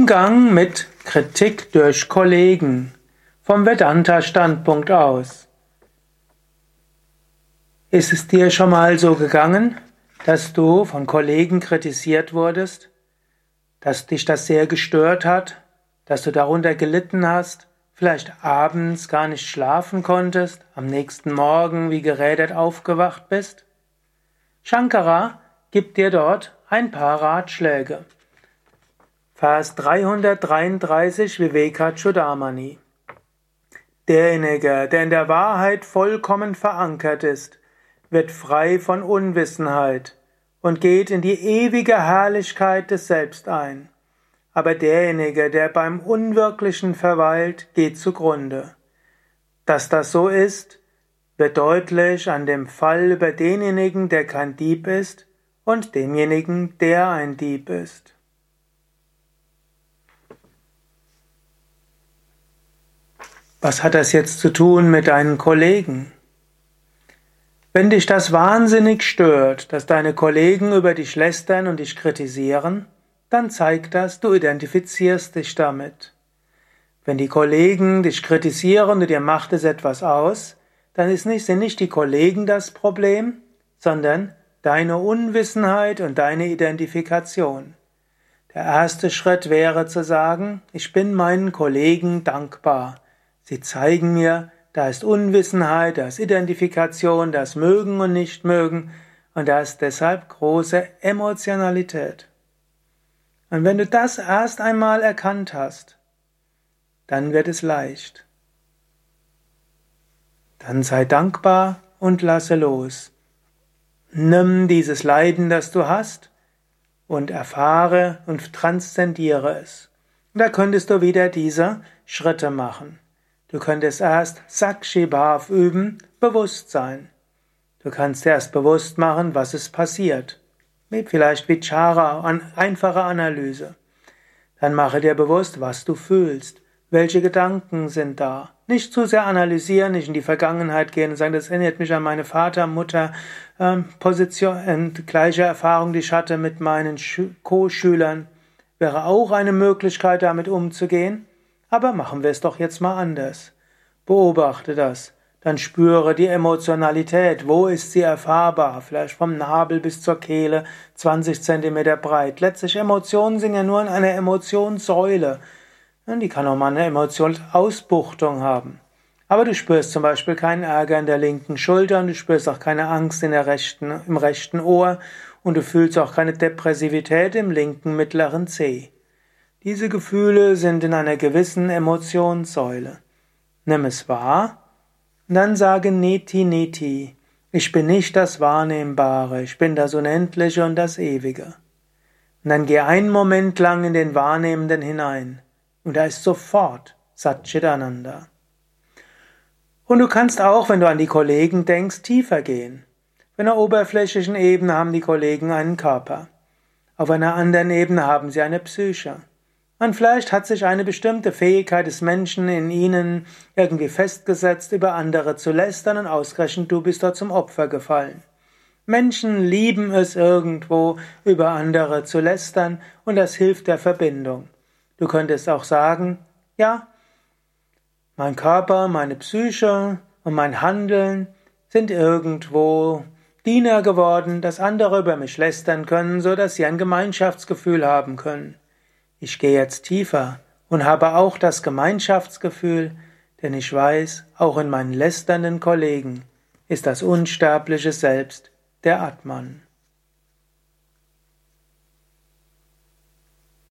Umgang mit Kritik durch Kollegen vom Vedanta-Standpunkt aus. Ist es dir schon mal so gegangen, dass du von Kollegen kritisiert wurdest, dass dich das sehr gestört hat, dass du darunter gelitten hast, vielleicht abends gar nicht schlafen konntest, am nächsten Morgen wie gerädert aufgewacht bist? Shankara gibt dir dort ein paar Ratschläge. Vers 333 Vivekachudamani. Derjenige, der in der Wahrheit vollkommen verankert ist, wird frei von Unwissenheit und geht in die ewige Herrlichkeit des Selbst ein. Aber derjenige, der beim Unwirklichen verweilt, geht zugrunde. Dass das so ist, wird deutlich an dem Fall über denjenigen, der kein Dieb ist, und demjenigen, der ein Dieb ist. Was hat das jetzt zu tun mit deinen Kollegen? Wenn dich das wahnsinnig stört, dass deine Kollegen über dich lästern und dich kritisieren, dann zeigt das, du identifizierst dich damit. Wenn die Kollegen dich kritisieren und dir macht es etwas aus, dann ist nicht, sind nicht die Kollegen das Problem, sondern deine Unwissenheit und deine Identifikation. Der erste Schritt wäre zu sagen, ich bin meinen Kollegen dankbar. Sie zeigen mir, da ist Unwissenheit, da ist Identifikation, da ist Mögen und Nichtmögen und da ist deshalb große Emotionalität. Und wenn du das erst einmal erkannt hast, dann wird es leicht. Dann sei dankbar und lasse los. Nimm dieses Leiden, das du hast, und erfahre und transzendiere es. Da könntest du wieder diese Schritte machen. Du könntest erst Sakshi Bhav üben, Bewusstsein. Du kannst erst bewusst machen, was ist passiert. Vielleicht Vichara, einfache Analyse. Dann mache dir bewusst, was du fühlst. Welche Gedanken sind da? Nicht zu sehr analysieren, nicht in die Vergangenheit gehen und sagen, das erinnert mich an meine Vater, Mutter, ähm, Position, äh, gleiche Erfahrung, die ich hatte mit meinen Co-Schülern. Wäre auch eine Möglichkeit, damit umzugehen. Aber machen wir es doch jetzt mal anders. Beobachte das. Dann spüre die Emotionalität. Wo ist sie erfahrbar? Vielleicht vom Nabel bis zur Kehle, 20 Zentimeter breit. Letztlich Emotionen sind ja nur eine Emotionssäule. Die kann auch mal eine Emotionsausbuchtung haben. Aber du spürst zum Beispiel keinen Ärger in der linken Schulter und du spürst auch keine Angst in der rechten, im rechten Ohr und du fühlst auch keine Depressivität im linken mittleren Zeh. Diese Gefühle sind in einer gewissen Emotionssäule. Nimm es wahr und dann sage Neti Neti. Ich bin nicht das Wahrnehmbare, ich bin das Unendliche und das Ewige. Und dann geh einen Moment lang in den Wahrnehmenden hinein und da ist sofort Satchitananda. Und du kannst auch, wenn du an die Kollegen denkst, tiefer gehen. Auf einer oberflächlichen Ebene haben die Kollegen einen Körper. Auf einer anderen Ebene haben sie eine Psyche. Und vielleicht hat sich eine bestimmte Fähigkeit des Menschen in ihnen irgendwie festgesetzt, über andere zu lästern und ausgerechnet du bist dort zum Opfer gefallen. Menschen lieben es irgendwo, über andere zu lästern und das hilft der Verbindung. Du könntest auch sagen, ja, mein Körper, meine Psyche und mein Handeln sind irgendwo Diener geworden, dass andere über mich lästern können, so dass sie ein Gemeinschaftsgefühl haben können. Ich gehe jetzt tiefer und habe auch das Gemeinschaftsgefühl, denn ich weiß, auch in meinen lästernden Kollegen ist das unsterbliche Selbst der Atman.